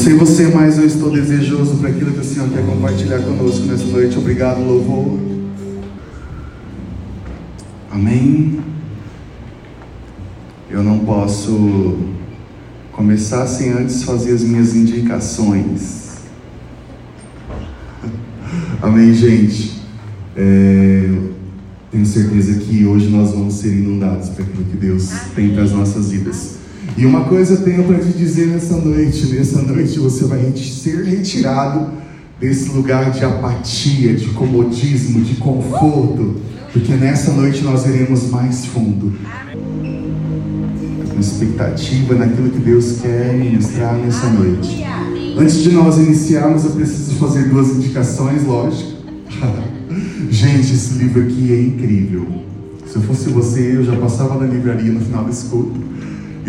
sei você, mas eu estou desejoso para aquilo que o Senhor quer compartilhar conosco nessa noite. Obrigado, louvor. Amém. Eu não posso começar sem antes fazer as minhas indicações. Amém, gente. É, tenho certeza que hoje nós vamos ser inundados por aquilo que Deus tem para as nossas vidas. E uma coisa eu tenho para te dizer nessa noite: nessa noite você vai ser retirado desse lugar de apatia, de comodismo, de conforto, porque nessa noite nós iremos mais fundo. Com expectativa naquilo que Deus quer ministrar nessa noite. Antes de nós iniciarmos, eu preciso fazer duas indicações, lógico. Gente, esse livro aqui é incrível. Se eu fosse você, eu já passava na livraria no final desse culto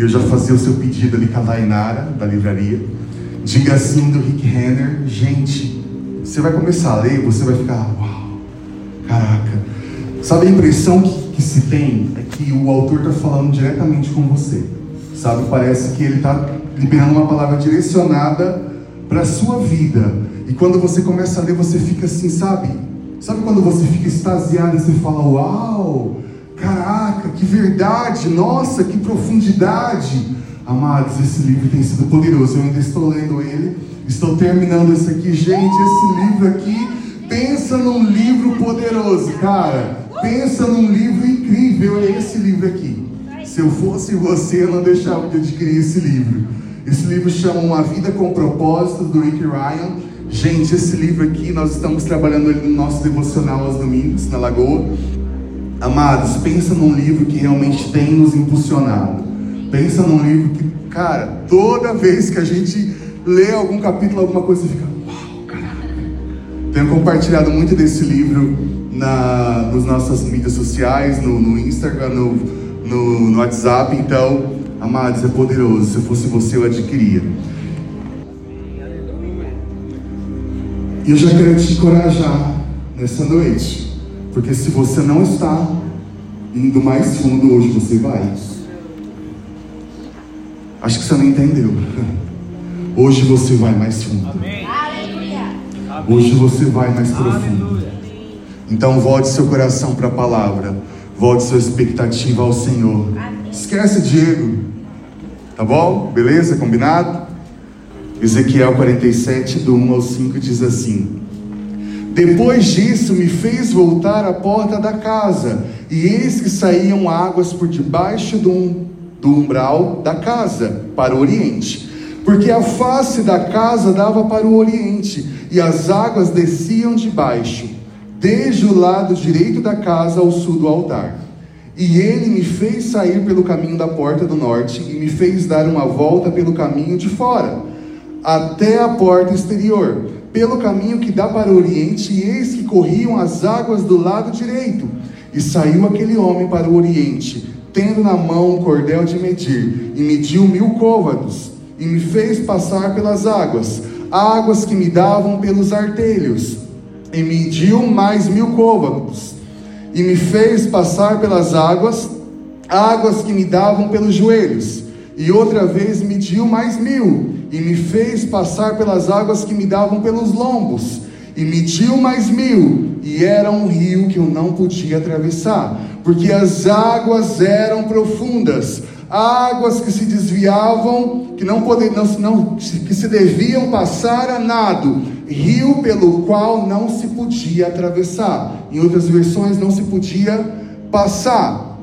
eu já fazia o seu pedido ali com a Dainara, da livraria. Diga assim do Rick Renner. Gente, você vai começar a ler, você vai ficar, uau, caraca. Sabe a impressão que, que se tem é que o autor está falando diretamente com você. Sabe, parece que ele está liberando uma palavra direcionada para a sua vida. E quando você começa a ler, você fica assim, sabe? Sabe quando você fica extasiado e você fala, uau, Caraca, que verdade! Nossa, que profundidade! Amados, esse livro tem sido poderoso. Eu ainda estou lendo ele, estou terminando esse aqui. Gente, esse livro aqui, pensa num livro poderoso, cara. Pensa num livro incrível. É esse livro aqui. Se eu fosse você, eu não deixava de adquirir esse livro. Esse livro chama Uma Vida com Propósito, do Rick Ryan. Gente, esse livro aqui, nós estamos trabalhando ele no nosso devocional aos domingos, na Lagoa. Amados, pensa num livro que realmente tem nos impulsionado. Pensa num livro que, cara, toda vez que a gente lê algum capítulo, alguma coisa, fica, uau, caraca. Tenho compartilhado muito desse livro na, nas nossas mídias sociais, no, no Instagram, no, no, no WhatsApp. Então, amados, é poderoso. Se fosse você, eu adquiria. E eu já quero te encorajar nessa noite. Porque se você não está indo mais fundo, hoje você vai. Acho que você não entendeu. Hoje você vai mais fundo. Amém. Hoje você vai mais profundo. Então volte seu coração para a palavra. Volte sua expectativa ao Senhor. Esquece Diego. Tá bom? Beleza? Combinado? Ezequiel 47, do 1 ao 5 diz assim: depois disso, me fez voltar à porta da casa, e eis que saíam águas por debaixo do, do umbral da casa, para o oriente. Porque a face da casa dava para o oriente, e as águas desciam de baixo, desde o lado direito da casa ao sul do altar. E ele me fez sair pelo caminho da porta do norte, e me fez dar uma volta pelo caminho de fora, até a porta exterior pelo caminho que dá para o oriente, e eis que corriam as águas do lado direito. E saiu aquele homem para o oriente, tendo na mão um cordel de medir, e mediu mil côvados, e me fez passar pelas águas, águas que me davam pelos artelhos, e mediu mais mil côvados, e me fez passar pelas águas, águas que me davam pelos joelhos, e outra vez mediu mais mil, e me fez passar pelas águas que me davam pelos lombos, e mediu mais mil, e era um rio que eu não podia atravessar, porque as águas eram profundas, águas que se desviavam, que não, poderiam, não, não que se deviam passar a nado, rio pelo qual não se podia atravessar. Em outras versões, não se podia passar.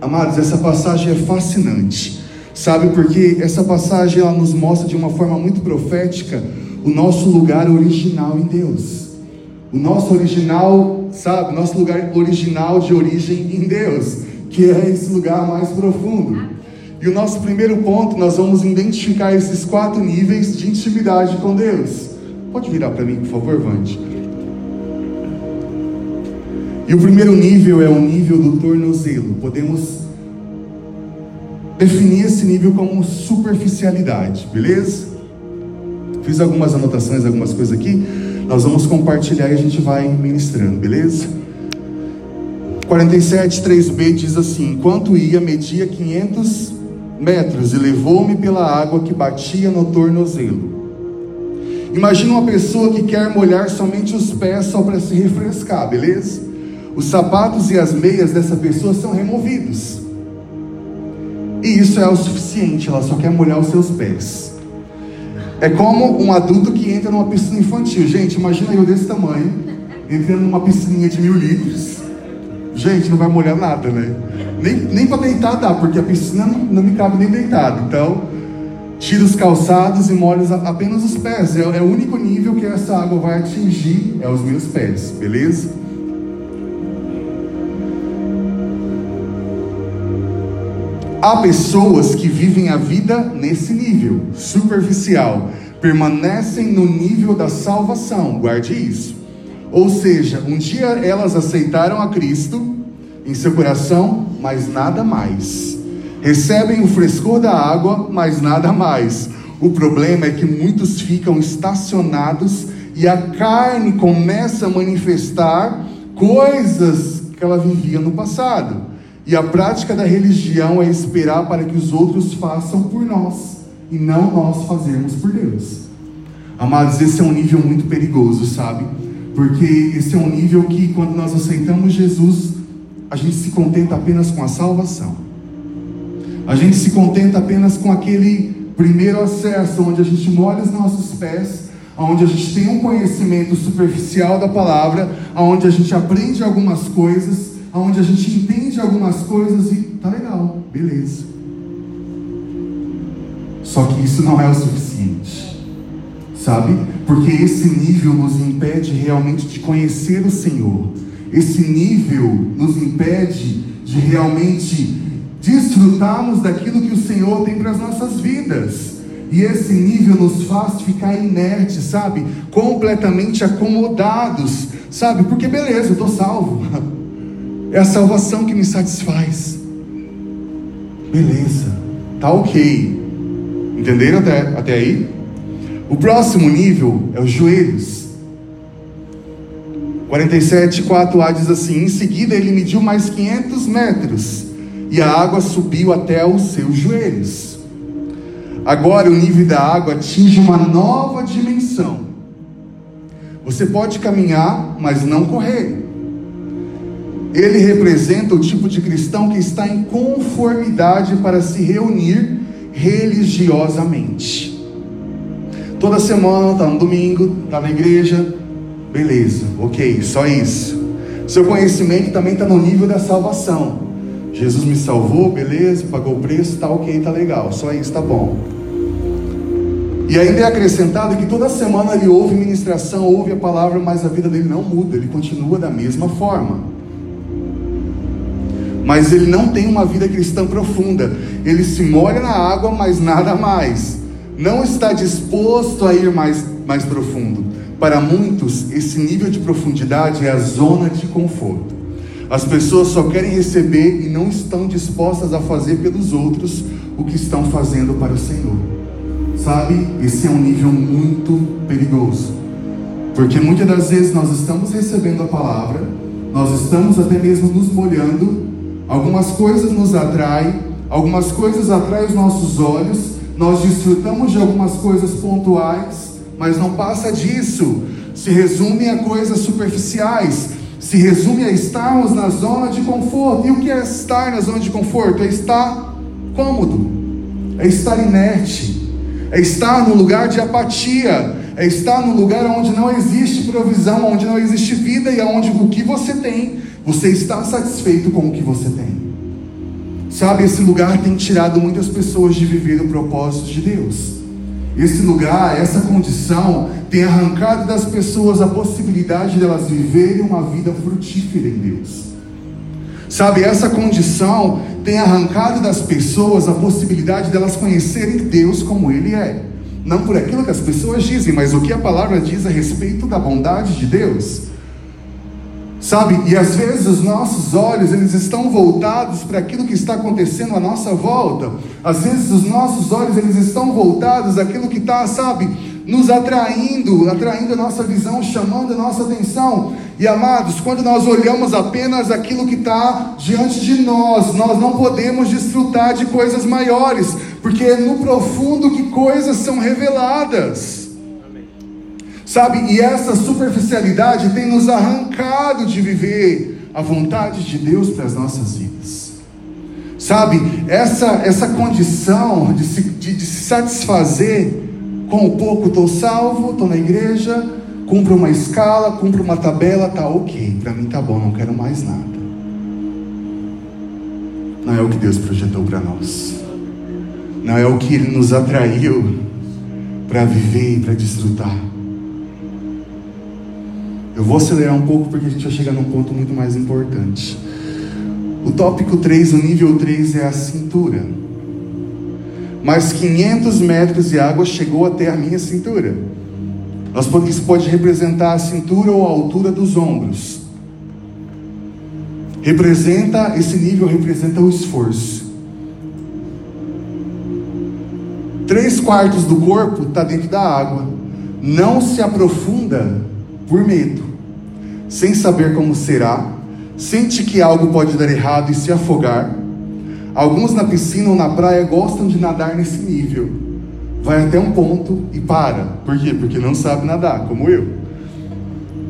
Amados, essa passagem é fascinante. Sabe, porque essa passagem ela nos mostra de uma forma muito profética o nosso lugar original em Deus. O nosso original, sabe, nosso lugar original de origem em Deus, que é esse lugar mais profundo. E o nosso primeiro ponto, nós vamos identificar esses quatro níveis de intimidade com Deus. Pode virar para mim, por favor, Vande. E o primeiro nível é o nível do tornozelo. Podemos definir esse nível como superficialidade, beleza? Fiz algumas anotações, algumas coisas aqui. Nós vamos compartilhar e a gente vai ministrando, beleza? 47, 3b diz assim: Enquanto ia, media 500 metros e levou-me pela água que batia no tornozelo. Imagina uma pessoa que quer molhar somente os pés só para se refrescar, beleza? Os sapatos e as meias dessa pessoa são removidos. E isso é o suficiente, ela só quer molhar os seus pés. É como um adulto que entra numa piscina infantil. Gente, imagina eu desse tamanho, entrando numa piscininha de mil litros. Gente, não vai molhar nada, né? Nem, nem para deitar dá, porque a piscina não, não me cabe nem deitado. Então, tira os calçados e molha apenas os pés. É, é o único nível que essa água vai atingir, é os meus pés, beleza? Há pessoas que vivem a vida nesse nível, superficial, permanecem no nível da salvação, guarde isso. Ou seja, um dia elas aceitaram a Cristo em seu coração, mas nada mais. Recebem o frescor da água, mas nada mais. O problema é que muitos ficam estacionados e a carne começa a manifestar coisas que ela vivia no passado. E a prática da religião é esperar para que os outros façam por nós e não nós fazermos por Deus. Amados, esse é um nível muito perigoso, sabe? Porque esse é um nível que, quando nós aceitamos Jesus, a gente se contenta apenas com a salvação. A gente se contenta apenas com aquele primeiro acesso, onde a gente molha os nossos pés, onde a gente tem um conhecimento superficial da palavra, onde a gente aprende algumas coisas onde a gente entende algumas coisas e tá legal, beleza. Só que isso não é o suficiente, sabe? Porque esse nível nos impede realmente de conhecer o Senhor. Esse nível nos impede de realmente desfrutarmos daquilo que o Senhor tem para as nossas vidas. E esse nível nos faz ficar inertes, sabe? Completamente acomodados, sabe? Porque beleza, eu estou salvo. É a salvação que me satisfaz. Beleza, tá ok. Entenderam até, até aí? O próximo nível é os joelhos. 47, 4a diz assim: Em seguida ele mediu mais 500 metros, e a água subiu até os seus joelhos. Agora o nível da água atinge uma nova dimensão. Você pode caminhar, mas não correr. Ele representa o tipo de cristão que está em conformidade para se reunir religiosamente. Toda semana, está no domingo, está na igreja, beleza, ok, só isso. Seu conhecimento também está no nível da salvação. Jesus me salvou, beleza, pagou o preço, está ok, está legal, só isso está bom. E ainda é acrescentado que toda semana ele ouve ministração, ouve a palavra, mas a vida dele não muda, ele continua da mesma forma mas ele não tem uma vida cristã profunda. Ele se molha na água, mas nada mais. Não está disposto a ir mais, mais profundo. Para muitos, esse nível de profundidade é a zona de conforto. As pessoas só querem receber e não estão dispostas a fazer pelos outros o que estão fazendo para o Senhor. Sabe? Esse é um nível muito perigoso. Porque muitas das vezes nós estamos recebendo a palavra, nós estamos até mesmo nos molhando, Algumas coisas nos atraem, algumas coisas atraem os nossos olhos, nós desfrutamos de algumas coisas pontuais, mas não passa disso. Se resume a coisas superficiais, se resume a estarmos na zona de conforto. E o que é estar na zona de conforto? É estar cômodo, é estar inerte, é estar no lugar de apatia, é estar no lugar onde não existe provisão, onde não existe vida e onde o que você tem você está satisfeito com o que você tem? Sabe, esse lugar tem tirado muitas pessoas de viver o propósito de Deus. Esse lugar, essa condição, tem arrancado das pessoas a possibilidade de elas viverem uma vida frutífera em Deus. Sabe, essa condição tem arrancado das pessoas a possibilidade de elas conhecerem Deus como Ele é. Não por aquilo que as pessoas dizem, mas o que a palavra diz a respeito da bondade de Deus. Sabe? E às vezes os nossos olhos, eles estão voltados para aquilo que está acontecendo à nossa volta. Às vezes os nossos olhos, eles estão voltados àquilo que está, sabe, nos atraindo, atraindo a nossa visão, chamando a nossa atenção. E amados, quando nós olhamos apenas aquilo que está diante de nós, nós não podemos desfrutar de coisas maiores, porque é no profundo que coisas são reveladas. Sabe? E essa superficialidade tem nos arrancado de viver a vontade de Deus para as nossas vidas. Sabe? Essa, essa condição de se, de, de se satisfazer com o pouco, estou salvo, estou na igreja, cumpro uma escala, cumpro uma tabela, tá ok. Para mim tá bom, não quero mais nada. Não é o que Deus projetou para nós. Não é o que Ele nos atraiu para viver e para desfrutar. Eu vou acelerar um pouco porque a gente vai chegar num ponto muito mais importante. O tópico 3, o nível 3 é a cintura. Mais 500 metros de água chegou até a minha cintura. Nós isso pode representar a cintura ou a altura dos ombros. Representa, esse nível representa o esforço. Três quartos do corpo está dentro da água. Não se aprofunda por medo, sem saber como será, sente que algo pode dar errado e se afogar. Alguns na piscina ou na praia gostam de nadar nesse nível. Vai até um ponto e para. Por quê? Porque não sabe nadar, como eu.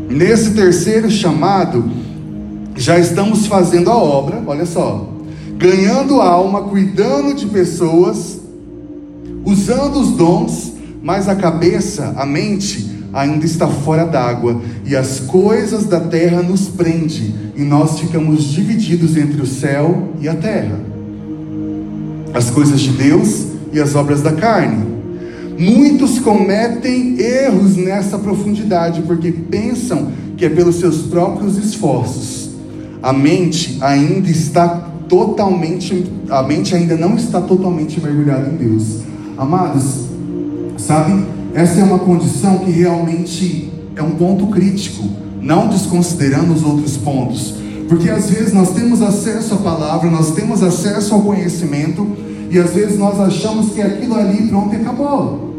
Nesse terceiro chamado, já estamos fazendo a obra, olha só, ganhando alma, cuidando de pessoas, usando os dons, mas a cabeça, a mente, ainda está fora d'água, e as coisas da terra nos prende, e nós ficamos divididos entre o céu e a terra. As coisas de Deus e as obras da carne. Muitos cometem erros nessa profundidade, porque pensam que é pelos seus próprios esforços a mente ainda está totalmente, a mente ainda não está totalmente mergulhada em Deus. Amados, sabe? Essa é uma condição que realmente é um ponto crítico, não desconsiderando os outros pontos. Porque às vezes nós temos acesso à palavra, nós temos acesso ao conhecimento, e às vezes nós achamos que aquilo ali pronto e acabou.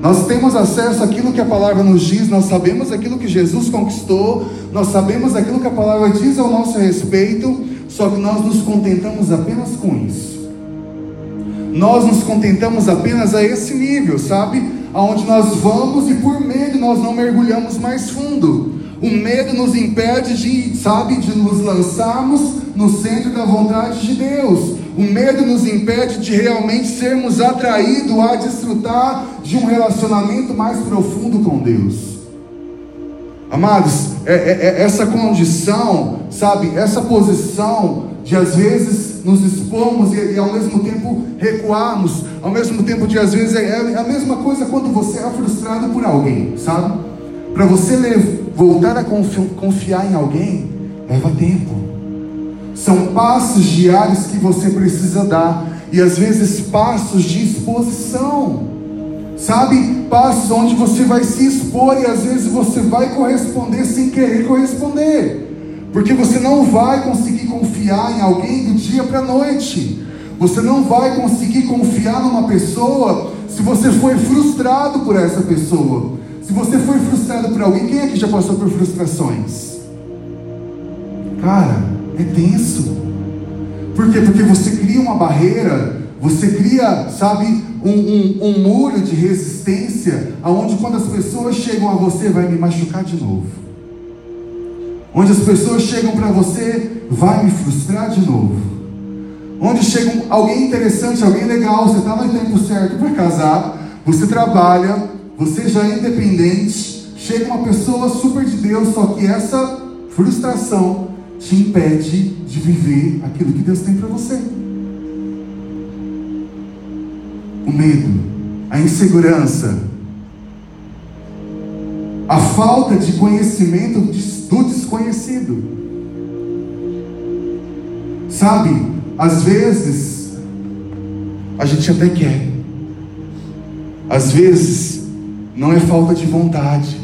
Nós temos acesso àquilo que a palavra nos diz, nós sabemos aquilo que Jesus conquistou, nós sabemos aquilo que a palavra diz ao nosso respeito, só que nós nos contentamos apenas com isso. Nós nos contentamos apenas a esse nível, sabe? Aonde nós vamos e por medo nós não mergulhamos mais fundo. O medo nos impede de, sabe, de nos lançarmos no centro da vontade de Deus. O medo nos impede de realmente sermos atraídos a desfrutar de um relacionamento mais profundo com Deus. Amados, é, é, é essa condição, sabe, essa posição de às vezes nos expomos e, e, ao mesmo tempo recuarmos, ao mesmo tempo de às vezes é, é a mesma coisa quando você é frustrado por alguém, sabe? Para você voltar a confiar em alguém, leva tempo. São passos diários que você precisa dar. E às vezes passos de exposição. Sabe? Passos onde você vai se expor e às vezes você vai corresponder sem querer corresponder. Porque você não vai conseguir confiar em alguém do dia para a noite. Você não vai conseguir confiar numa pessoa se você foi frustrado por essa pessoa. Se você foi frustrado por alguém, quem é que já passou por frustrações? Cara, é tenso. Por quê? Porque você cria uma barreira, você cria, sabe, um, um, um muro de resistência, aonde quando as pessoas chegam a você, vai me machucar de novo. Onde as pessoas chegam para você, vai me frustrar de novo. Onde chega alguém interessante, alguém legal, você está no tempo certo para casar, você trabalha, você já é independente, chega uma pessoa super de Deus, só que essa frustração te impede de viver aquilo que Deus tem para você. O medo, a insegurança, a falta de conhecimento do desconhecido. Sabe, às vezes a gente até quer, às vezes não é falta de vontade,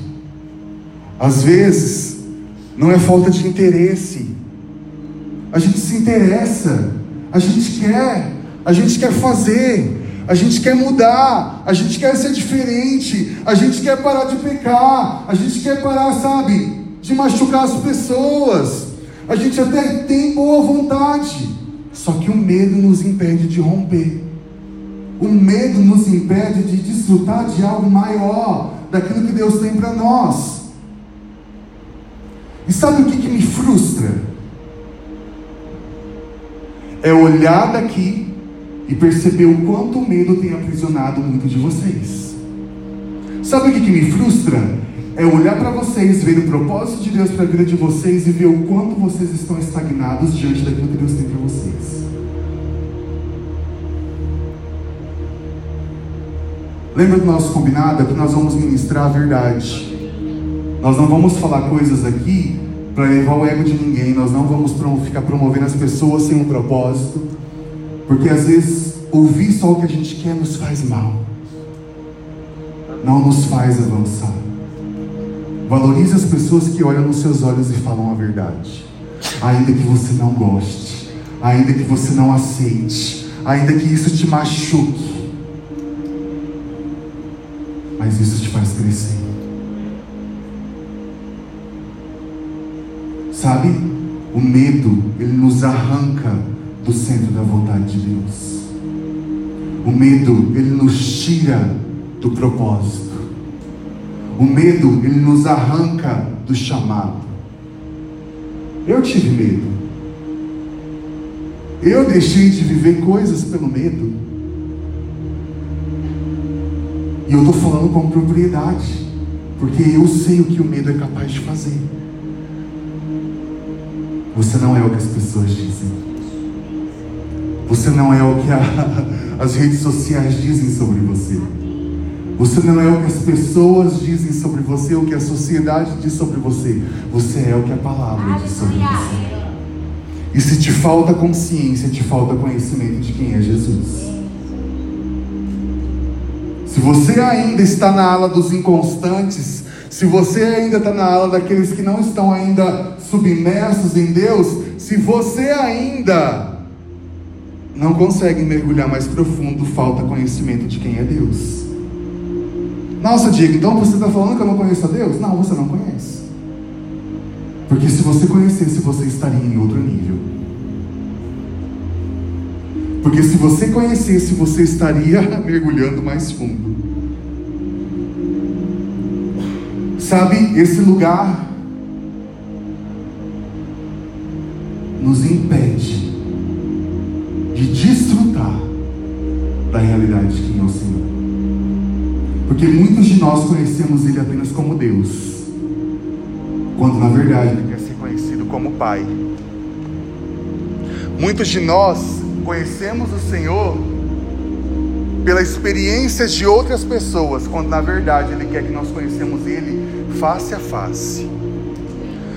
às vezes não é falta de interesse. A gente se interessa, a gente quer, a gente quer fazer, a gente quer mudar, a gente quer ser diferente, a gente quer parar de pecar, a gente quer parar, sabe, de machucar as pessoas. A gente até tem boa vontade, só que o medo nos impede de romper. O medo nos impede de desfrutar de algo maior, daquilo que Deus tem para nós. E sabe o que, que me frustra? É olhar daqui e perceber o quanto o medo tem aprisionado muito de vocês. Sabe o que, que me frustra? É olhar para vocês, ver o propósito de Deus para a vida de vocês e ver o quanto vocês estão estagnados diante daquilo que Deus tem para vocês. Lembra do nosso combinado? É que nós vamos ministrar a verdade. Nós não vamos falar coisas aqui para levar o ego de ninguém. Nós não vamos ficar promovendo as pessoas sem um propósito. Porque às vezes ouvir só o que a gente quer nos faz mal. Não nos faz avançar. Valorize as pessoas que olham nos seus olhos e falam a verdade. Ainda que você não goste, ainda que você não aceite, ainda que isso te machuque mas isso te faz crescer. Sabe? O medo, ele nos arranca do centro da vontade de Deus. O medo, ele nos tira do propósito. O medo, ele nos arranca do chamado. Eu tive medo. Eu deixei de viver coisas pelo medo. E eu estou falando com propriedade, porque eu sei o que o medo é capaz de fazer. Você não é o que as pessoas dizem. Você não é o que a, as redes sociais dizem sobre você. Você não é o que as pessoas dizem sobre você, o que a sociedade diz sobre você. Você é o que a palavra diz sobre você. E se te falta consciência, te falta conhecimento de quem é Jesus. Se você ainda está na ala dos inconstantes, se você ainda está na ala daqueles que não estão ainda submersos em Deus, se você ainda não consegue mergulhar mais profundo, falta conhecimento de quem é Deus. Nossa, Diego, então você está falando que eu não conheço a Deus? Não, você não conhece. Porque se você conhecesse, você estaria em outro nível. Porque se você conhecesse, você estaria mergulhando mais fundo. Sabe, esse lugar nos impede de desfrutar da realidade é o Senhor. Porque muitos de nós conhecemos Ele apenas como Deus, quando na verdade Ele quer ser conhecido como Pai. Muitos de nós conhecemos o Senhor pela experiência de outras pessoas, quando na verdade Ele quer que nós conhecemos Ele face a face.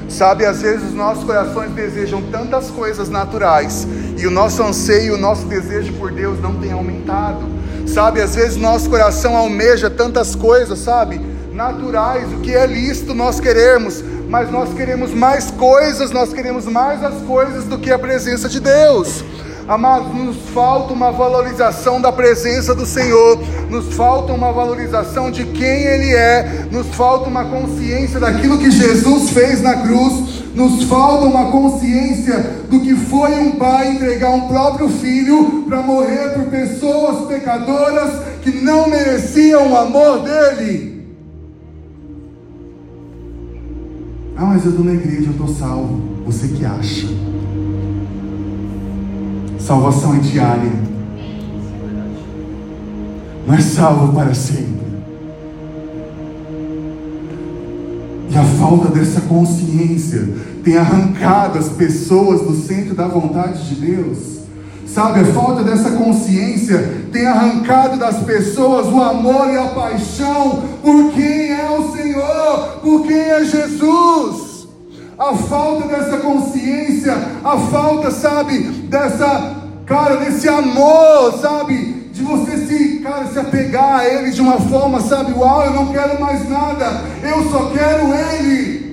Sabe, às vezes os nossos corações desejam tantas coisas naturais e o nosso anseio, o nosso desejo por Deus não tem aumentado. Sabe, às vezes nosso coração almeja tantas coisas, sabe, naturais, o que é lícito nós queremos, mas nós queremos mais coisas, nós queremos mais as coisas do que a presença de Deus. Amados, nos falta uma valorização da presença do Senhor, nos falta uma valorização de quem Ele é, nos falta uma consciência daquilo que Jesus fez na cruz, nos falta uma consciência do que foi um pai entregar um próprio filho para morrer por pessoas pecadoras que não mereciam o amor dele. Ah, mas eu estou na igreja, eu estou salvo. Você que acha. Salvação é diária. Não é salvo para sempre. E a falta dessa consciência tem arrancado as pessoas do centro da vontade de Deus. Sabe, a falta dessa consciência tem arrancado das pessoas o amor e a paixão por quem é o Senhor, por quem é Jesus a falta dessa consciência, a falta, sabe, dessa, cara, desse amor, sabe, de você se, cara, se apegar a Ele de uma forma, sabe, uau, eu não quero mais nada, eu só quero Ele.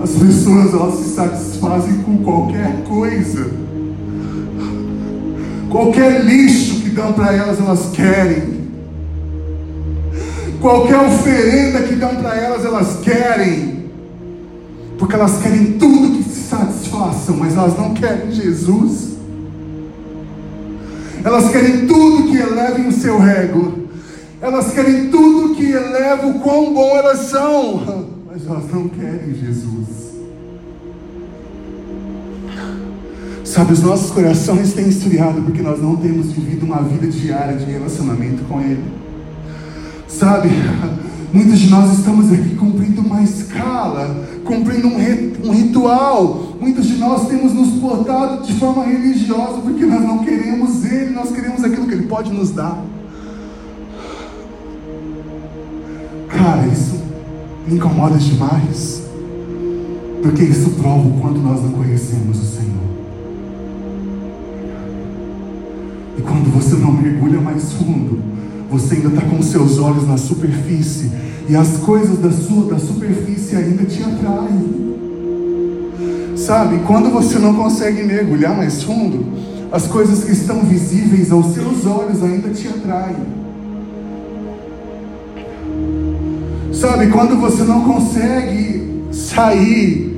As pessoas, elas se satisfazem com qualquer coisa, qualquer lixo que dão para elas, elas querem. Qualquer oferenda que dão para elas, elas querem. Porque elas querem tudo que se satisfaçam, mas elas não querem Jesus. Elas querem tudo que elevem o seu ego. Elas querem tudo que eleva o quão bom elas são, mas elas não querem Jesus. Sabe, os nossos corações têm esfriado porque nós não temos vivido uma vida diária de relacionamento com Ele. Sabe, muitos de nós estamos aqui cumprindo uma escala, cumprindo um, um ritual. Muitos de nós temos nos portado de forma religiosa porque nós não queremos Ele, nós queremos aquilo que Ele pode nos dar. Cara, isso me incomoda demais, porque isso prova o quanto nós não conhecemos o Senhor. E quando você não mergulha mais fundo, você ainda está com seus olhos na superfície e as coisas da sua da superfície ainda te atraem. Sabe, quando você não consegue mergulhar mais fundo, as coisas que estão visíveis aos seus olhos ainda te atraem. Sabe, quando você não consegue sair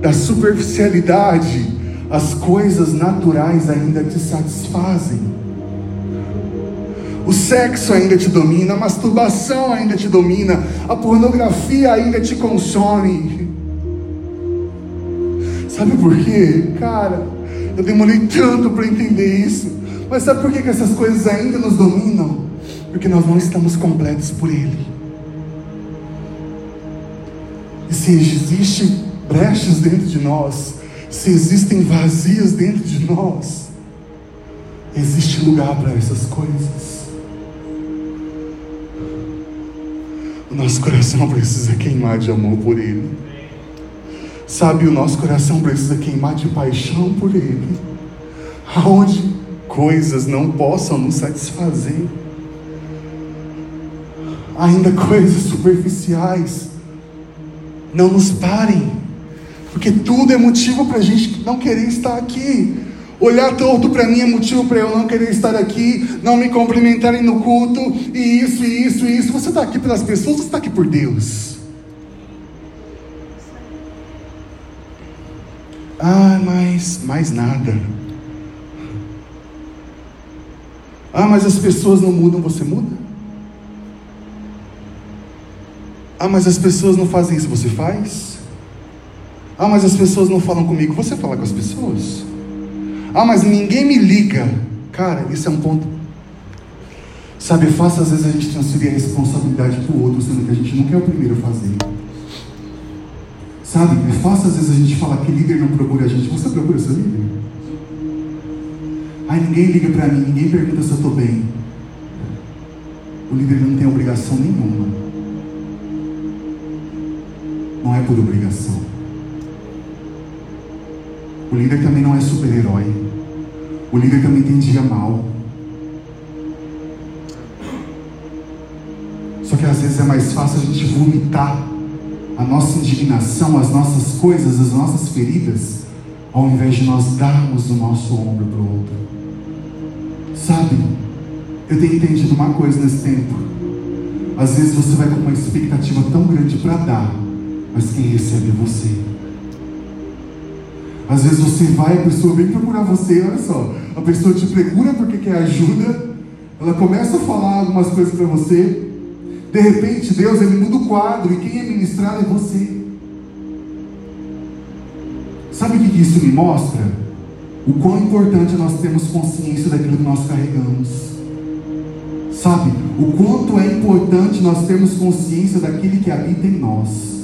da superficialidade as coisas naturais ainda te satisfazem. O sexo ainda te domina, a masturbação ainda te domina, a pornografia ainda te consome. Sabe por quê? Cara, eu demorei tanto para entender isso. Mas sabe por que, que essas coisas ainda nos dominam? Porque nós não estamos completos por Ele. E se existe brechas dentro de nós, se existem vazios dentro de nós, existe lugar para essas coisas. Nosso coração precisa queimar de amor por Ele. Sabe, o nosso coração precisa queimar de paixão por Ele. Aonde coisas não possam nos satisfazer, ainda coisas superficiais, não nos parem porque tudo é motivo para a gente não querer estar aqui. Olhar torto para mim é motivo para eu não querer estar aqui, não me cumprimentarem no culto, e isso, e isso, e isso. Você está aqui pelas pessoas, você está aqui por Deus. Ah, mas mais nada. Ah, mas as pessoas não mudam, você muda? Ah, mas as pessoas não fazem isso, você faz? Ah, mas as pessoas não falam comigo. Você fala com as pessoas. Ah, mas ninguém me liga. Cara, isso é um ponto. Sabe, é fácil às vezes a gente transferir a responsabilidade para o outro, sendo que a gente nunca é o primeiro a fazer. Sabe, é fácil às vezes a gente falar que líder não procura a gente. Você procura seu líder? Ai, ninguém liga para mim, ninguém pergunta se eu estou bem. O líder não tem obrigação nenhuma. Não é por obrigação. O líder também não é super-herói. O líder também tem dia mal. Só que às vezes é mais fácil a gente vomitar a nossa indignação, as nossas coisas, as nossas feridas, ao invés de nós darmos o nosso ombro para o outro. Sabe, eu tenho entendido uma coisa nesse tempo. Às vezes você vai com uma expectativa tão grande para dar, mas quem recebe é você. Às vezes você vai, a pessoa vem procurar você, olha só, a pessoa te procura porque quer ajuda, ela começa a falar algumas coisas para você, de repente Deus ele muda o quadro e quem é ministrado é você. Sabe o que isso me mostra? O quão importante nós temos consciência daquilo que nós carregamos. Sabe? O quanto é importante nós termos consciência daquele que habita em nós.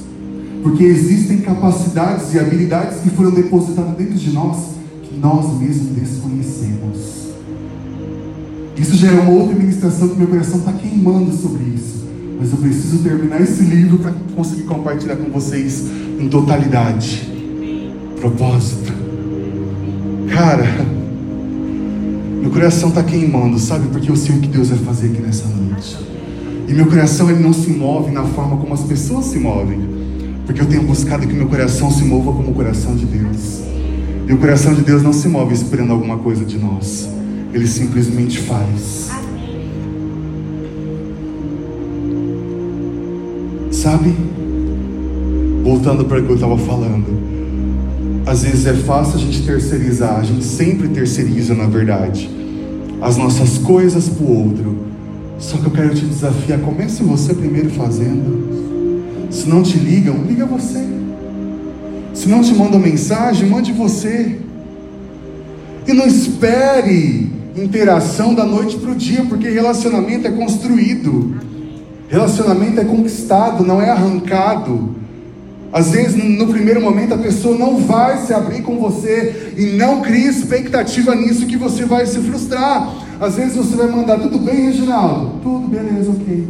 Porque existem capacidades e habilidades que foram depositadas dentro de nós que nós mesmos desconhecemos. Isso já é uma outra ministração que meu coração está queimando sobre isso. Mas eu preciso terminar esse livro para conseguir compartilhar com vocês em totalidade. Propósito. Cara, meu coração está queimando, sabe? Porque eu sei o que Deus vai fazer aqui nessa noite. E meu coração ele não se move na forma como as pessoas se movem. Porque eu tenho buscado que meu coração se mova como o coração de Deus. E o coração de Deus não se move esperando alguma coisa de nós. Ele simplesmente faz. Sabe? Voltando para o que eu estava falando. Às vezes é fácil a gente terceirizar, a gente sempre terceiriza, na verdade, as nossas coisas para o outro. Só que eu quero te desafiar, comece você primeiro fazendo. Se não te ligam, liga você. Se não te mandam mensagem, mande você. E não espere interação da noite para o dia, porque relacionamento é construído, relacionamento é conquistado, não é arrancado. Às vezes, no primeiro momento, a pessoa não vai se abrir com você e não crie expectativa nisso que você vai se frustrar. Às vezes você vai mandar, tudo bem, Reginaldo? Tudo, beleza, ok.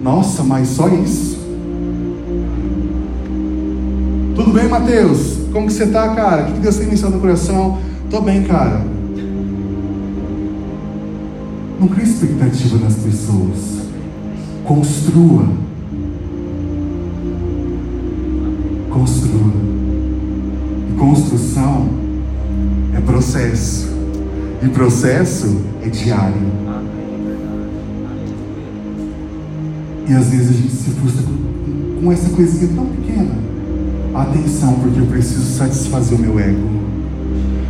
Nossa, mas só isso? Tudo bem, Mateus? Como que você tá, cara? O que Deus tem mencionado no coração? Tô bem, cara. Não crie expectativa nas pessoas. Construa. Construa. E construção é processo. E processo é diário. E às vezes a gente se frustra com, com essa coisinha tão pequena. Atenção, porque eu preciso satisfazer o meu ego.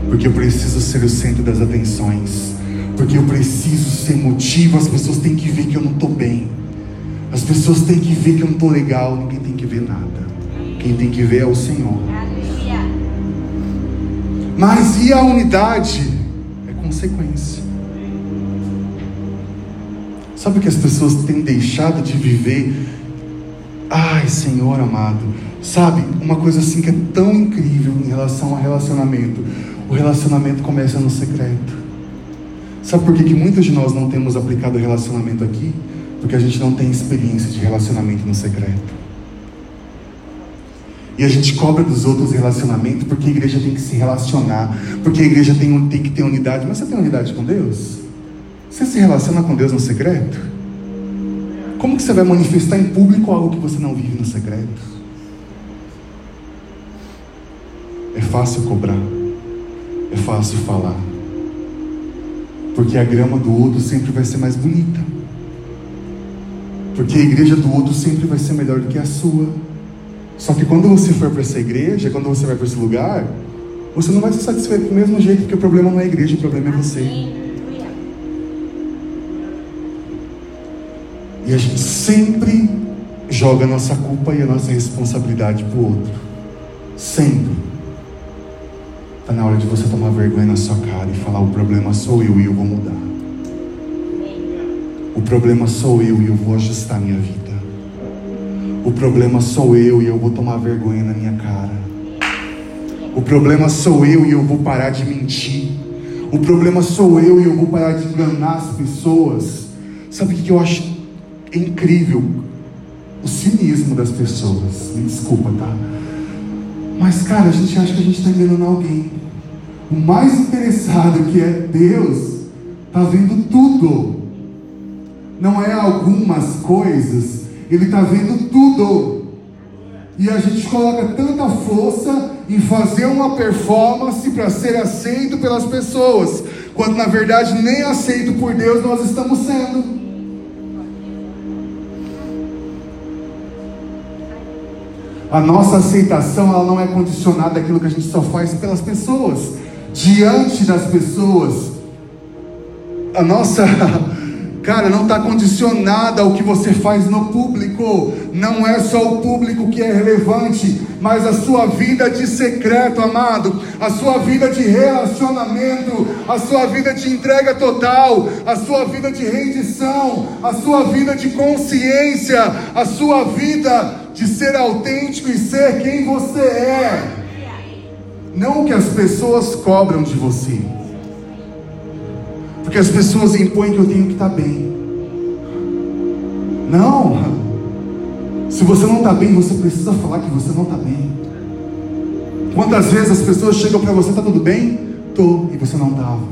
Porque eu preciso ser o centro das atenções. Porque eu preciso ser motivo. As pessoas têm que ver que eu não estou bem. As pessoas têm que ver que eu não estou legal. Ninguém tem que ver nada. Quem tem que ver é o Senhor. Mas e a unidade? consequência. Sabe que as pessoas têm deixado de viver? Ai, Senhor amado, sabe, uma coisa assim que é tão incrível em relação ao relacionamento. O relacionamento começa no secreto. Sabe por que, que muitos de nós não temos aplicado relacionamento aqui? Porque a gente não tem experiência de relacionamento no secreto. E a gente cobra dos outros relacionamento porque a igreja tem que se relacionar, porque a igreja tem, tem que ter unidade. Mas você tem unidade com Deus? Você se relaciona com Deus no secreto? Como que você vai manifestar em público algo que você não vive no secreto? É fácil cobrar, é fácil falar, porque a grama do outro sempre vai ser mais bonita, porque a igreja do outro sempre vai ser melhor do que a sua. Só que quando você for para essa igreja, quando você vai para esse lugar, você não vai se satisfeito do mesmo jeito, porque o problema não é a igreja, o problema é você. E a gente sempre joga a nossa culpa e a nossa responsabilidade para o outro. Sempre. Está na hora de você tomar vergonha na sua cara e falar: o problema sou eu e eu vou mudar. O problema sou eu e eu vou ajustar minha vida. O problema sou eu e eu vou tomar vergonha na minha cara. O problema sou eu e eu vou parar de mentir. O problema sou eu e eu vou parar de enganar as pessoas. Sabe o que eu acho incrível? O cinismo das pessoas. Me desculpa, tá? Mas, cara, a gente acha que a gente está enganando alguém. O mais interessado que é Deus, está vendo tudo. Não é algumas coisas ele está vendo tudo. E a gente coloca tanta força em fazer uma performance para ser aceito pelas pessoas, quando na verdade nem aceito por Deus nós estamos sendo. A nossa aceitação ela não é condicionada àquilo que a gente só faz pelas pessoas, diante das pessoas. A nossa Cara, não está condicionada ao que você faz no público. Não é só o público que é relevante, mas a sua vida de secreto, amado, a sua vida de relacionamento, a sua vida de entrega total, a sua vida de rendição, a sua vida de consciência, a sua vida de ser autêntico e ser quem você é. Não o que as pessoas cobram de você. Porque as pessoas impõem que eu tenho que estar bem. Não. Se você não está bem, você precisa falar que você não está bem. Quantas vezes as pessoas chegam para você, está tudo bem? Tô, e você não estava.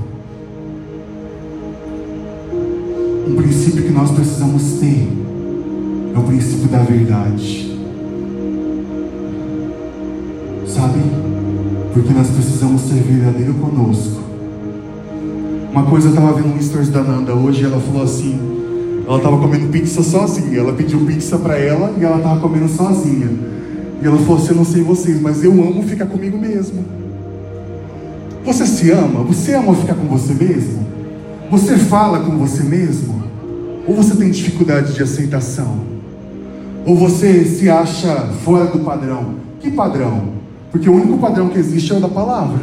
Um princípio que nós precisamos ter é o princípio da verdade. Sabe? Porque nós precisamos ser verdadeiro conosco uma coisa eu estava vendo um stories da Nanda hoje, ela falou assim, ela estava comendo pizza sozinha. Ela pediu pizza para ela e ela estava comendo sozinha. E ela falou assim: Eu não sei vocês, mas eu amo ficar comigo mesmo. Você se ama? Você ama ficar com você mesmo? Você fala com você mesmo? Ou você tem dificuldade de aceitação? Ou você se acha fora do padrão? Que padrão? Porque o único padrão que existe é o da palavra.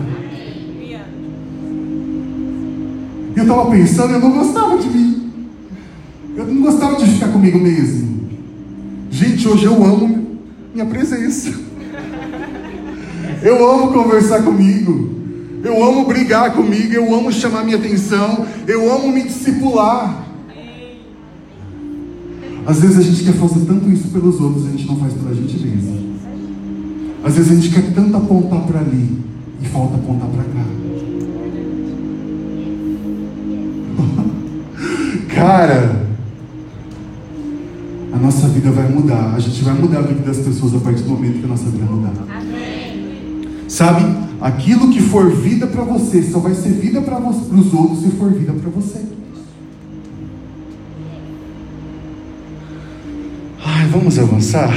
E eu estava pensando, eu não gostava de mim. Eu não gostava de ficar comigo mesmo. Gente, hoje eu amo minha presença. Eu amo conversar comigo. Eu amo brigar comigo. Eu amo chamar minha atenção. Eu amo me discipular. Às vezes a gente quer fazer tanto isso pelos outros, a gente não faz pela gente mesmo. Às vezes a gente quer tanto apontar para ali e falta apontar para cá. Cara, a nossa vida vai mudar. A gente vai mudar a vida das pessoas a partir do momento que a nossa vida mudar. Sabe? Aquilo que for vida para você só vai ser vida para os outros se for vida para você. Ai, vamos avançar?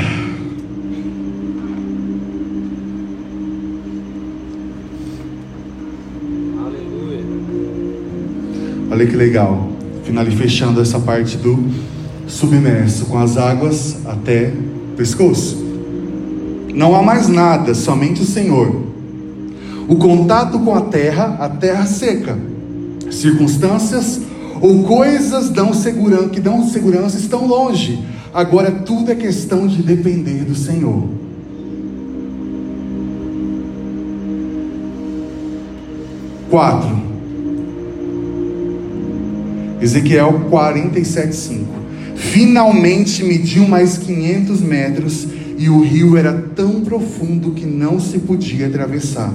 Olha que legal. Finalizando fechando essa parte do submerso com as águas até o pescoço. Não há mais nada, somente o Senhor. O contato com a terra, a terra seca. Circunstâncias ou coisas dão segurança, que dão segurança estão longe. Agora tudo é questão de depender do Senhor. Quatro. Ezequiel 47:5. Finalmente mediu mais 500 metros e o rio era tão profundo que não se podia atravessar.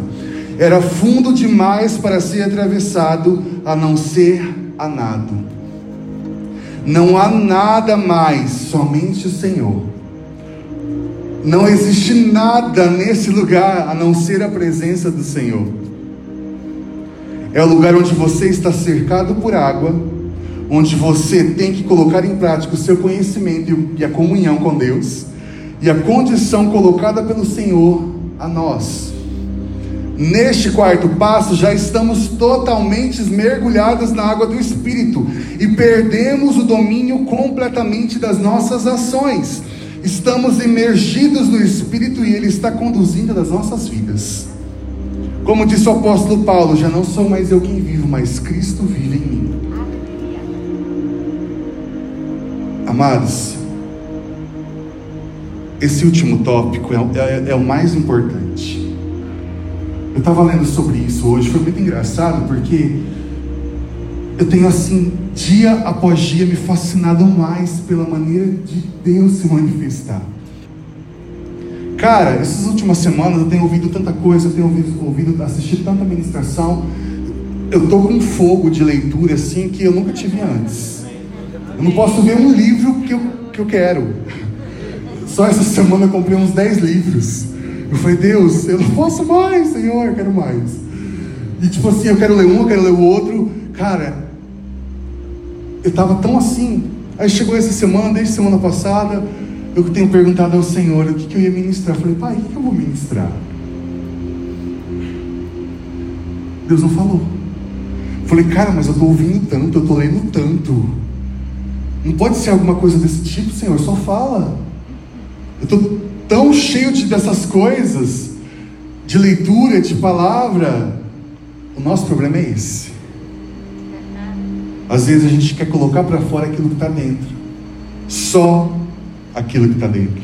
Era fundo demais para ser atravessado, a não ser a nado. Não há nada mais, somente o Senhor. Não existe nada nesse lugar a não ser a presença do Senhor. É o lugar onde você está cercado por água, onde você tem que colocar em prática o seu conhecimento e a comunhão com Deus e a condição colocada pelo Senhor a nós. Neste quarto passo, já estamos totalmente mergulhados na água do Espírito e perdemos o domínio completamente das nossas ações. Estamos imergidos no Espírito e Ele está conduzindo as nossas vidas. Como disse o apóstolo Paulo: Já não sou mais eu quem vivo, mas Cristo vive em mim. Amados, esse último tópico é, é, é o mais importante. Eu estava lendo sobre isso hoje, foi muito engraçado porque eu tenho assim, dia após dia, me fascinado mais pela maneira de Deus se manifestar. Cara, essas últimas semanas eu tenho ouvido tanta coisa, eu tenho ouvido, ouvido assistir tanta ministração. Eu estou com um fogo de leitura assim que eu nunca tive antes. Eu não posso ver um livro que eu, que eu quero. Só essa semana eu comprei uns 10 livros. Eu falei, Deus, eu não posso mais, Senhor, eu quero mais. E tipo assim, eu quero ler um, eu quero ler o outro. Cara, eu estava tão assim. Aí chegou essa semana, desde semana passada, eu tenho perguntado ao Senhor o que, que eu ia ministrar. Eu falei, pai, o que, que eu vou ministrar? Deus não falou. Eu falei, cara, mas eu estou ouvindo tanto, eu estou lendo tanto. Não pode ser alguma coisa desse tipo, Senhor, só fala. Eu estou tão cheio de, dessas coisas, de leitura, de palavra. O nosso problema é esse. Às vezes a gente quer colocar para fora aquilo que está dentro, só aquilo que está dentro.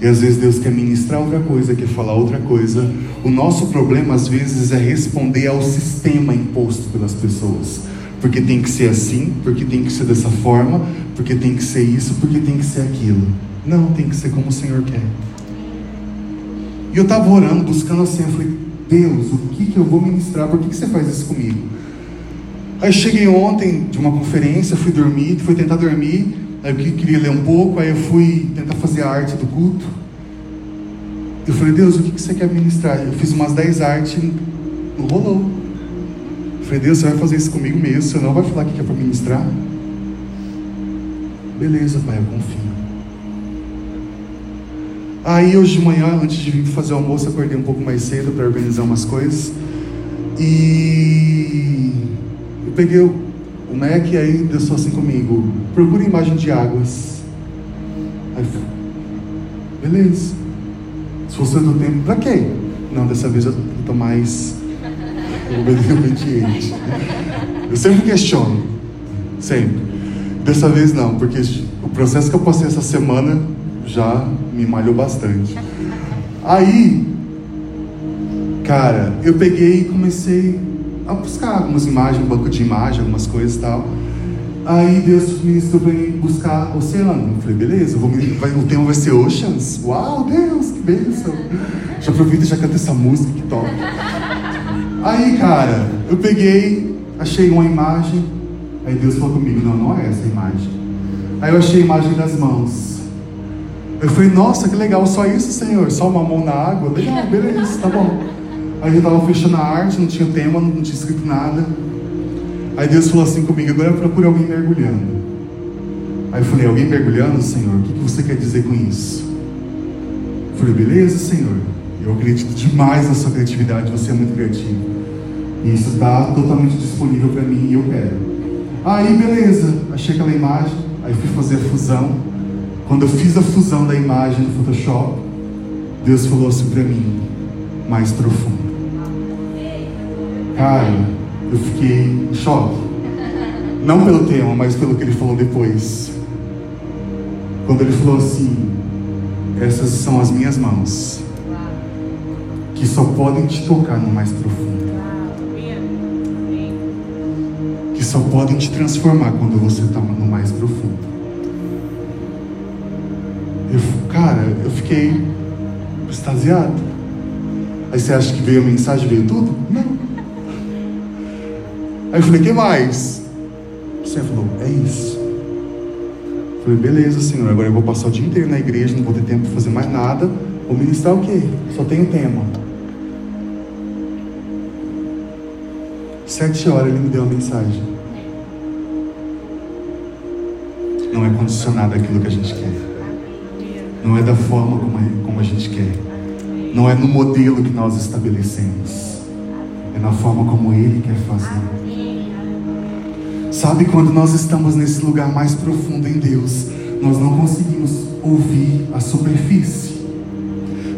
E às vezes Deus quer ministrar outra coisa, quer falar outra coisa. O nosso problema às vezes é responder ao sistema imposto pelas pessoas. Porque tem que ser assim, porque tem que ser dessa forma, porque tem que ser isso, porque tem que ser aquilo. Não, tem que ser como o Senhor quer. E eu estava orando, buscando assim, eu falei, Deus, o que, que eu vou ministrar? Por que, que você faz isso comigo? Aí cheguei ontem de uma conferência, fui dormir, fui tentar dormir, aí eu queria ler um pouco, aí eu fui tentar fazer a arte do culto. Eu falei, Deus, o que, que você quer ministrar? Eu fiz umas 10 artes, não rolou. Falei, Deus, você vai fazer isso comigo mesmo, você não vai falar o que é para ministrar? Beleza, pai, eu confio. Aí hoje de manhã, antes de vir fazer o almoço, acordei um pouco mais cedo para organizar umas coisas. E eu peguei o, Mac, aí Deus falou assim comigo, procura imagem de águas. Aí eu beleza. Se fosse do tempo, pra quê? Não, dessa vez eu tô mais obediente. Eu sempre questiono. Sempre. Dessa vez não, porque o processo que eu passei essa semana já me malhou bastante. Aí, cara, eu peguei e comecei a buscar algumas imagens, um banco de imagem, algumas coisas e tal. Aí Deus ministrou para mim buscar oceano. Eu falei, beleza, vou, vai, o tema vai ser Oceans. Uau, Deus, que bênção. Já aproveita e já canta essa música. Aí, cara, eu peguei, achei uma imagem. Aí Deus falou comigo, não, não é essa imagem. Aí eu achei a imagem das mãos. Eu falei, nossa, que legal, só isso, Senhor? Só uma mão na água? Legal, beleza, tá bom. Aí eu estava fechando a arte, não tinha tema, não tinha escrito nada. Aí Deus falou assim comigo, agora eu procuro alguém mergulhando. Aí eu falei, alguém mergulhando, Senhor? O que, que você quer dizer com isso? Eu falei, beleza, Senhor. Eu acredito demais na sua criatividade, você é muito criativo. E isso está totalmente disponível para mim e eu quero. Aí, beleza, achei aquela imagem, aí fui fazer a fusão. Quando eu fiz a fusão da imagem no Photoshop, Deus falou assim para mim, mais profundo. Cara, eu fiquei em choque. Não pelo tema, mas pelo que ele falou depois. Quando ele falou assim: Essas são as minhas mãos, que só podem te tocar no mais profundo. Que só podem te transformar quando você está no mais profundo. Eu, cara, eu fiquei extasiado. Aí você acha que veio a mensagem, veio tudo? Não. Aí eu falei, que mais? Senhor falou, é isso. Eu falei, beleza, Senhor, agora eu vou passar o dia inteiro na igreja, não vou ter tempo para fazer mais nada. Vou ministrar o quê? Só tenho tema. Sete horas ele me deu a mensagem. Não é condicionado àquilo que a gente quer. Não é da forma como, é, como a gente quer. Não é no modelo que nós estabelecemos. É na forma como Ele quer fazer. Sabe quando nós estamos nesse lugar mais profundo em Deus, nós não conseguimos ouvir a superfície.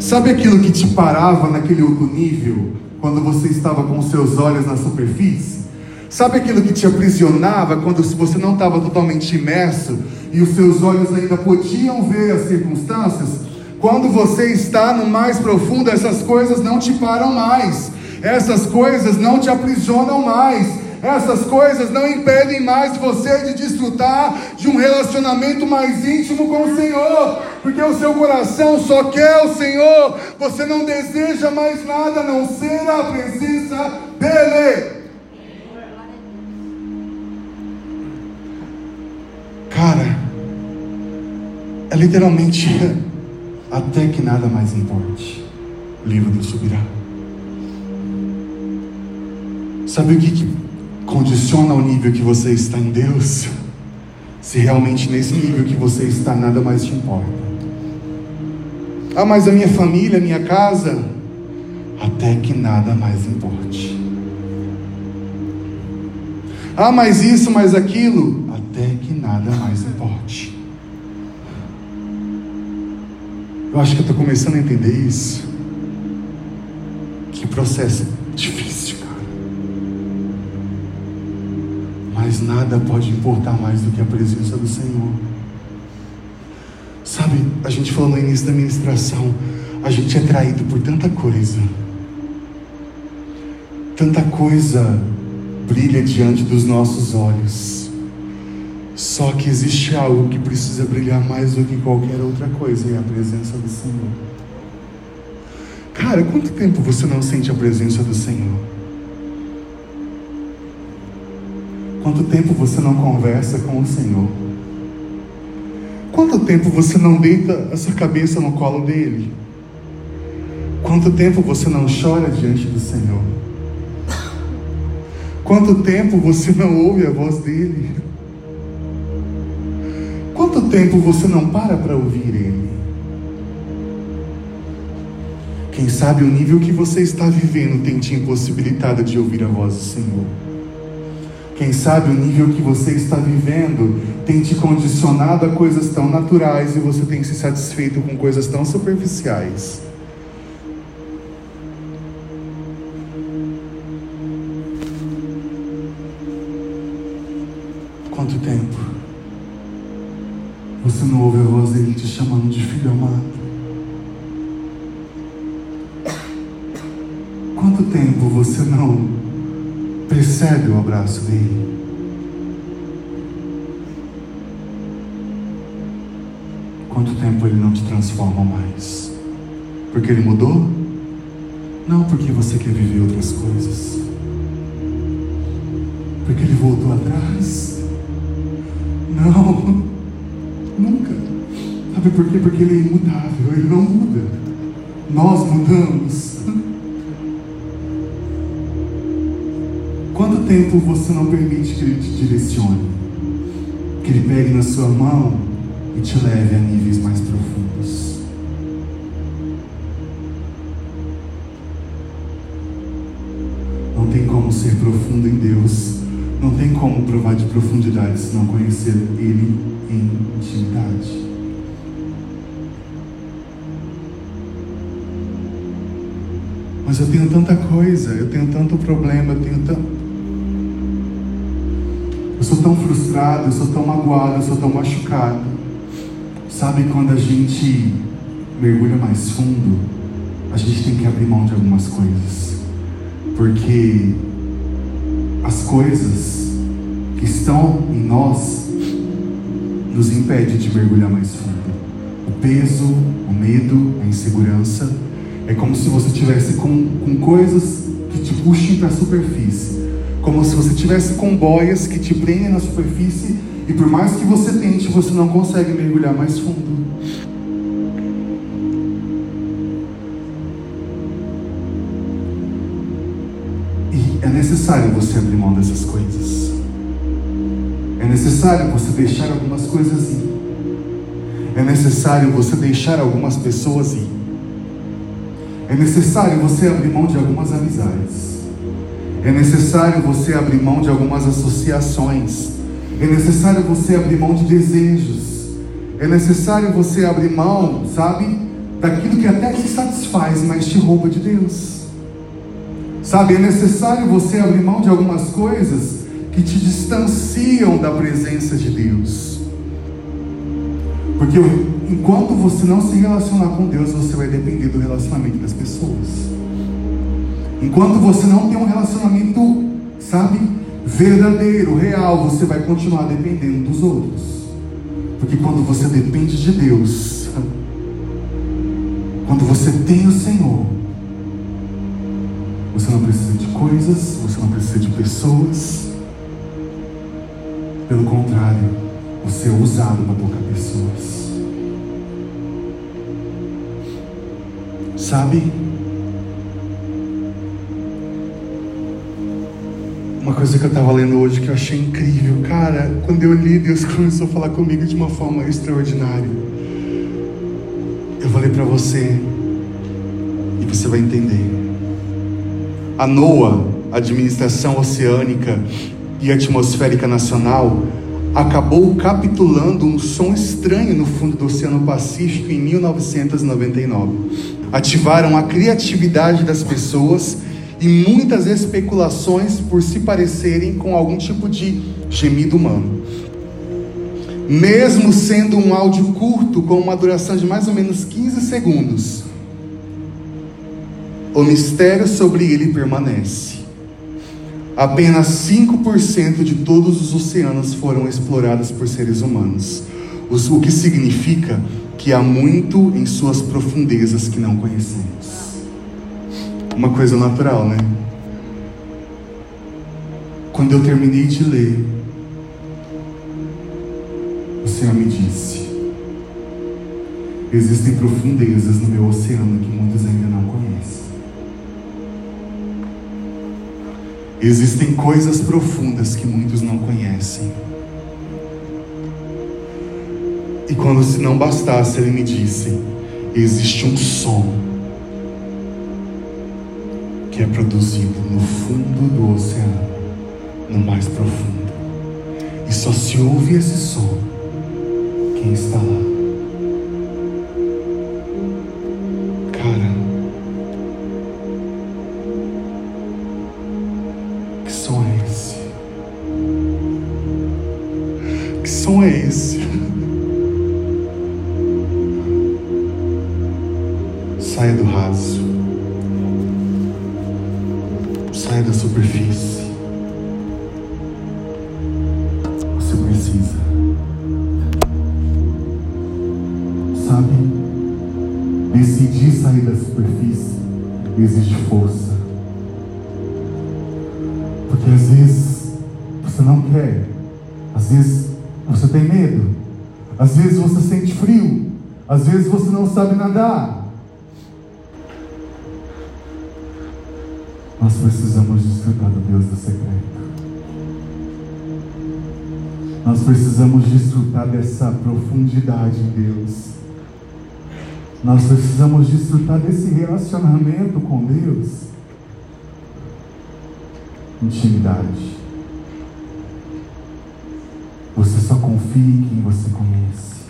Sabe aquilo que te parava naquele outro nível, quando você estava com os seus olhos na superfície? Sabe aquilo que te aprisionava quando você não estava totalmente imerso e os seus olhos ainda podiam ver as circunstâncias? Quando você está no mais profundo, essas coisas não te param mais, essas coisas não te aprisionam mais, essas coisas não impedem mais você de desfrutar de um relacionamento mais íntimo com o Senhor, porque o seu coração só quer o Senhor, você não deseja mais nada a não ser a presença dEle. Cara, é literalmente até que nada mais importe. Livro do Subirá. Sabe o que, que condiciona o nível que você está em Deus, se realmente nesse nível que você está nada mais te importa. Ah, mas a minha família, a minha casa, até que nada mais importe. Ah, mas isso, mas aquilo, até que nada mais importe. Eu acho que eu estou começando a entender isso. Que processo difícil. Mas nada pode importar mais do que a presença do Senhor. Sabe, a gente falou no início da ministração, a gente é traído por tanta coisa. Tanta coisa brilha diante dos nossos olhos. Só que existe algo que precisa brilhar mais do que qualquer outra coisa, e é a presença do Senhor. Cara, quanto tempo você não sente a presença do Senhor? Quanto tempo você não conversa com o Senhor? Quanto tempo você não deita a sua cabeça no colo dele? Quanto tempo você não chora diante do Senhor? Quanto tempo você não ouve a voz dele? Quanto tempo você não para para ouvir ele? Quem sabe o nível que você está vivendo tem te impossibilitado de ouvir a voz do Senhor. Quem sabe o nível que você está vivendo tem te condicionado a coisas tão naturais e você tem se satisfeito com coisas tão superficiais. Percebe o abraço dele? Quanto tempo ele não te transforma mais? Porque ele mudou? Não porque você quer viver outras coisas. Porque ele voltou atrás? Não, nunca. Sabe por quê? Porque ele é imutável, ele não muda. Nós mudamos. Você não permite que Ele te direcione? Que Ele pegue na sua mão e te leve a níveis mais profundos? Não tem como ser profundo em Deus. Não tem como provar de profundidade se não conhecer Ele em intimidade. Mas eu tenho tanta coisa, eu tenho tanto problema, eu tenho tanto. Sou tão frustrado, eu sou tão magoado, eu sou tão machucado. Sabe quando a gente mergulha mais fundo, a gente tem que abrir mão de algumas coisas. Porque as coisas que estão em nós nos impedem de mergulhar mais fundo. O peso, o medo, a insegurança. É como se você tivesse com, com coisas que te puxem para a superfície como se você tivesse com boias que te prendem na superfície e por mais que você tente, você não consegue mergulhar mais fundo. E é necessário você abrir mão dessas coisas. É necessário você deixar algumas coisas ir. É necessário você deixar algumas pessoas ir. É necessário você abrir mão de algumas amizades. É necessário você abrir mão de algumas associações. É necessário você abrir mão de desejos. É necessário você abrir mão, sabe, daquilo que até te satisfaz, mas te rouba de Deus. Sabe, é necessário você abrir mão de algumas coisas que te distanciam da presença de Deus. Porque enquanto você não se relacionar com Deus, você vai depender do relacionamento das pessoas. Enquanto você não tem um relacionamento, sabe, verdadeiro, real, você vai continuar dependendo dos outros. Porque quando você depende de Deus, quando você tem o Senhor, você não precisa de coisas, você não precisa de pessoas. Pelo contrário, você é usado para tocar pessoas. Sabe? Uma coisa que eu estava lendo hoje que eu achei incrível, cara, quando eu li, Deus começou a falar comigo de uma forma extraordinária. Eu falei para você e você vai entender. A NOAA, Administração Oceânica e Atmosférica Nacional, acabou capitulando um som estranho no fundo do Oceano Pacífico em 1999. Ativaram a criatividade das pessoas e muitas especulações por se parecerem com algum tipo de gemido humano. Mesmo sendo um áudio curto, com uma duração de mais ou menos 15 segundos, o mistério sobre ele permanece. Apenas 5% de todos os oceanos foram explorados por seres humanos, o que significa que há muito em suas profundezas que não conhecemos uma coisa natural, né? Quando eu terminei de ler, o Senhor me disse: existem profundezas no meu oceano que muitos ainda não conhecem. Existem coisas profundas que muitos não conhecem. E quando se não bastasse, ele me disse: existe um som que é produzido no fundo do oceano no mais profundo. E só se ouve esse som quem está lá. Nós precisamos desfrutar desse relacionamento com Deus. Intimidade. Você só confia em quem você conhece.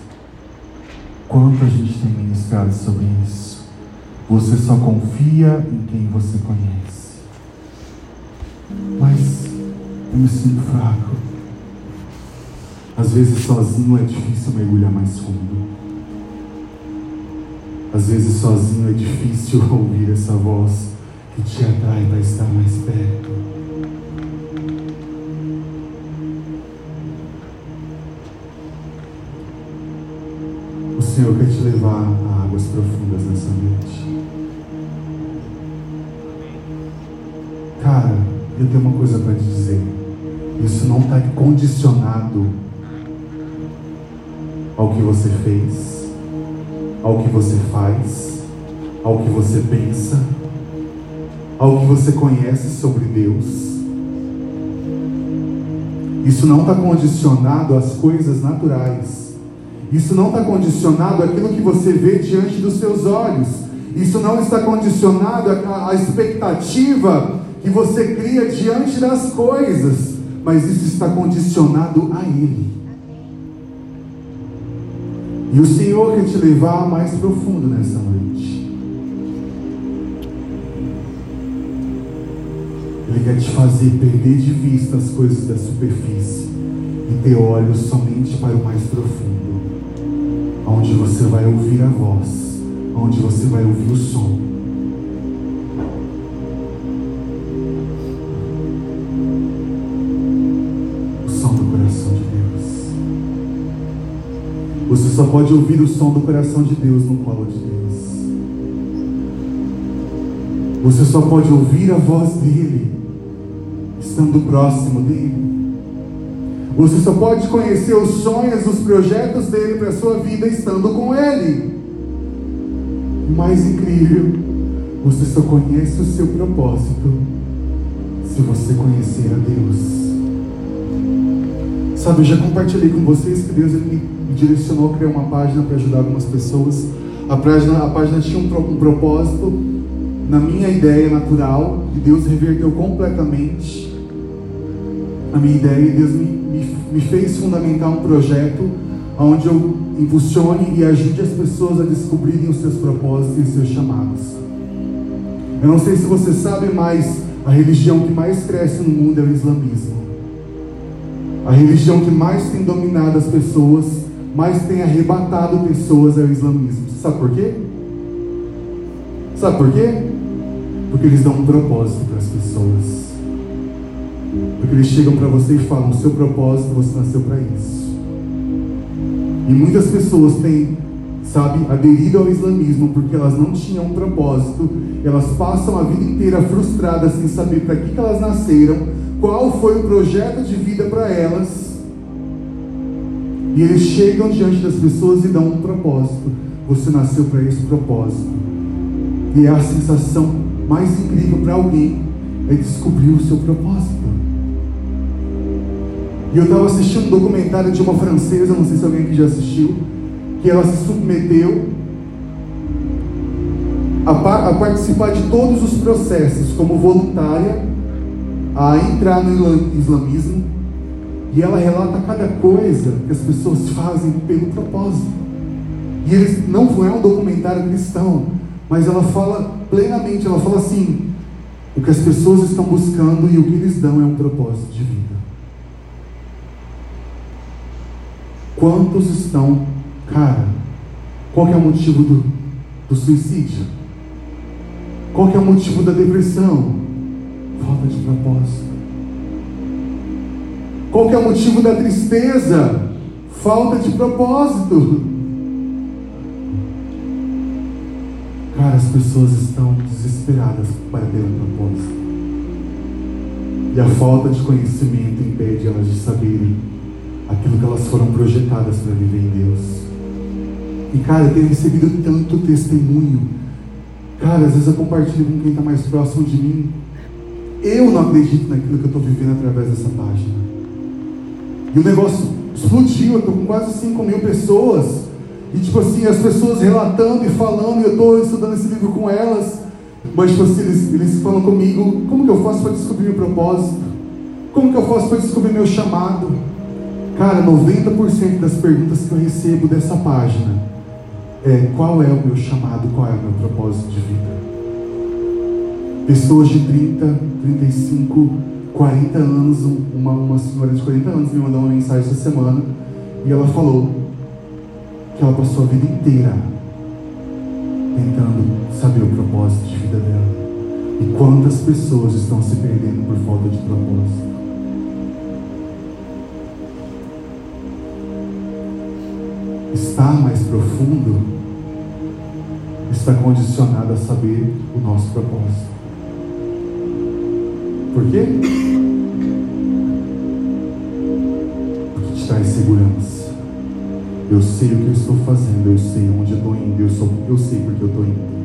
Quanto a gente tem ministrado sobre isso? Você só confia em quem você conhece. Mas eu me sinto fraco. Às vezes sozinho é difícil mergulhar mais fundo. Às vezes sozinho é difícil ouvir essa voz que te atrai para estar mais perto. O Senhor quer te levar a águas profundas nessa noite. Cara, eu tenho uma coisa para te dizer. Isso não está condicionado ao que você fez, ao que você faz, ao que você pensa, ao que você conhece sobre Deus. Isso não está condicionado às coisas naturais. Isso não está condicionado àquilo que você vê diante dos seus olhos. Isso não está condicionado à expectativa que você cria diante das coisas, mas isso está condicionado a Ele. E o Senhor quer te levar mais profundo nessa noite. Ele quer te fazer perder de vista as coisas da superfície e ter olhos somente para o mais profundo, onde você vai ouvir a voz, onde você vai ouvir o som. Só pode ouvir o som do coração de Deus no colo de Deus. Você só pode ouvir a voz dele estando próximo dele. Você só pode conhecer os sonhos, os projetos dele para a sua vida estando com ele. O mais incrível, você só conhece o seu propósito se você conhecer a Deus. Sabe, eu já compartilhei com vocês que Deus ele me direcionou a criar uma página para ajudar algumas pessoas. A página, a página tinha um, um propósito na minha ideia natural e Deus reverteu completamente a minha ideia e Deus me, me, me fez fundamentar um projeto onde eu impulsione e ajude as pessoas a descobrirem os seus propósitos e seus chamados. Eu não sei se você sabe, mas a religião que mais cresce no mundo é o islamismo. A religião que mais tem dominado as pessoas, mais tem arrebatado pessoas é o islamismo. Você sabe por quê? Sabe por quê? Porque eles dão um propósito para as pessoas. Porque eles chegam para você e falam: seu propósito, você nasceu para isso. E muitas pessoas têm, sabe, aderido ao islamismo porque elas não tinham um propósito. Elas passam a vida inteira frustradas sem saber para que, que elas nasceram, qual foi o projeto de vida para elas. E eles chegam diante das pessoas e dão um propósito. Você nasceu para esse propósito. E é a sensação mais incrível para alguém é descobrir o seu propósito. E eu estava assistindo um documentário de uma francesa, não sei se alguém aqui já assistiu, que ela se submeteu a, a participar de todos os processos como voluntária a entrar no islamismo e ela relata cada coisa que as pessoas fazem pelo propósito. E eles não é um documentário cristão, mas ela fala plenamente, ela fala assim: o que as pessoas estão buscando e o que eles dão é um propósito de vida. Quantos estão, cara, qual é o motivo do, do suicídio? Qual é o motivo da depressão? Falta de propósito. Qual é o motivo da tristeza? Falta de propósito. Cara, as pessoas estão desesperadas para ter um propósito. E a falta de conhecimento impede elas de saberem aquilo que elas foram projetadas para viver em Deus. E cara, eu tenho recebido tanto testemunho. Cara, às vezes eu compartilho com quem está mais próximo de mim. Eu não acredito naquilo que eu estou vivendo através dessa página. E o negócio explodiu, eu estou com quase 5 mil pessoas. E tipo assim, as pessoas relatando e falando, e eu estou estudando esse livro com elas. Mas tipo assim, eles, eles falam comigo, como que eu faço para descobrir meu propósito? Como que eu faço para descobrir meu chamado? Cara, 90% das perguntas que eu recebo dessa página é qual é o meu chamado, qual é o meu propósito de vida. Pessoas de 30, 35, 40 anos, uma, uma senhora de 40 anos me mandou uma mensagem essa semana e ela falou que ela passou a vida inteira tentando saber o propósito de vida dela. E quantas pessoas estão se perdendo por falta de propósito. Estar mais profundo está condicionado a saber o nosso propósito. Por quê? Porque te traz segurança. Eu sei o que eu estou fazendo, eu sei onde eu estou indo, eu, sou, eu sei porque eu estou indo.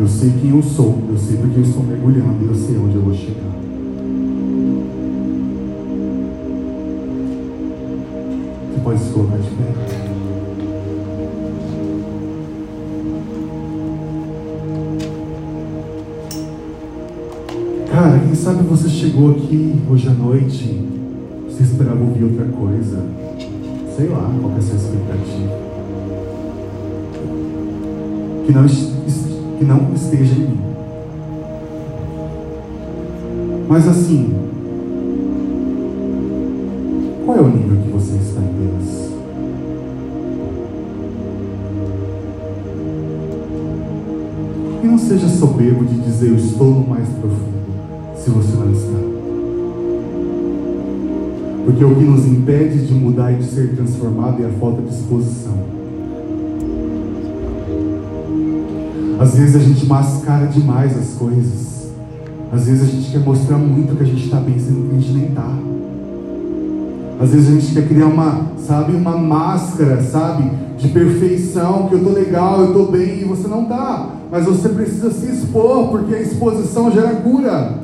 Eu sei quem eu sou, eu sei porque eu estou mergulhando eu sei onde eu vou chegar. Você pode se colocar de pé? Cara, quem sabe você chegou aqui hoje à noite, você esperava ouvir outra coisa. Sei lá qual é a sua expectativa. Que não, que não esteja em mim. Mas assim, qual é o nível que você está em Deus? E não seja soberbo de dizer eu estou no mais profundo Porque o que nos impede de mudar e de ser transformado é a falta de disposição. Às vezes a gente mascara demais as coisas. Às vezes a gente quer mostrar muito que a gente está bem, sendo que a gente nem está. Às vezes a gente quer criar uma, sabe, uma máscara, sabe, de perfeição, que eu tô legal, eu tô bem e você não tá. Mas você precisa se expor, porque a exposição gera cura.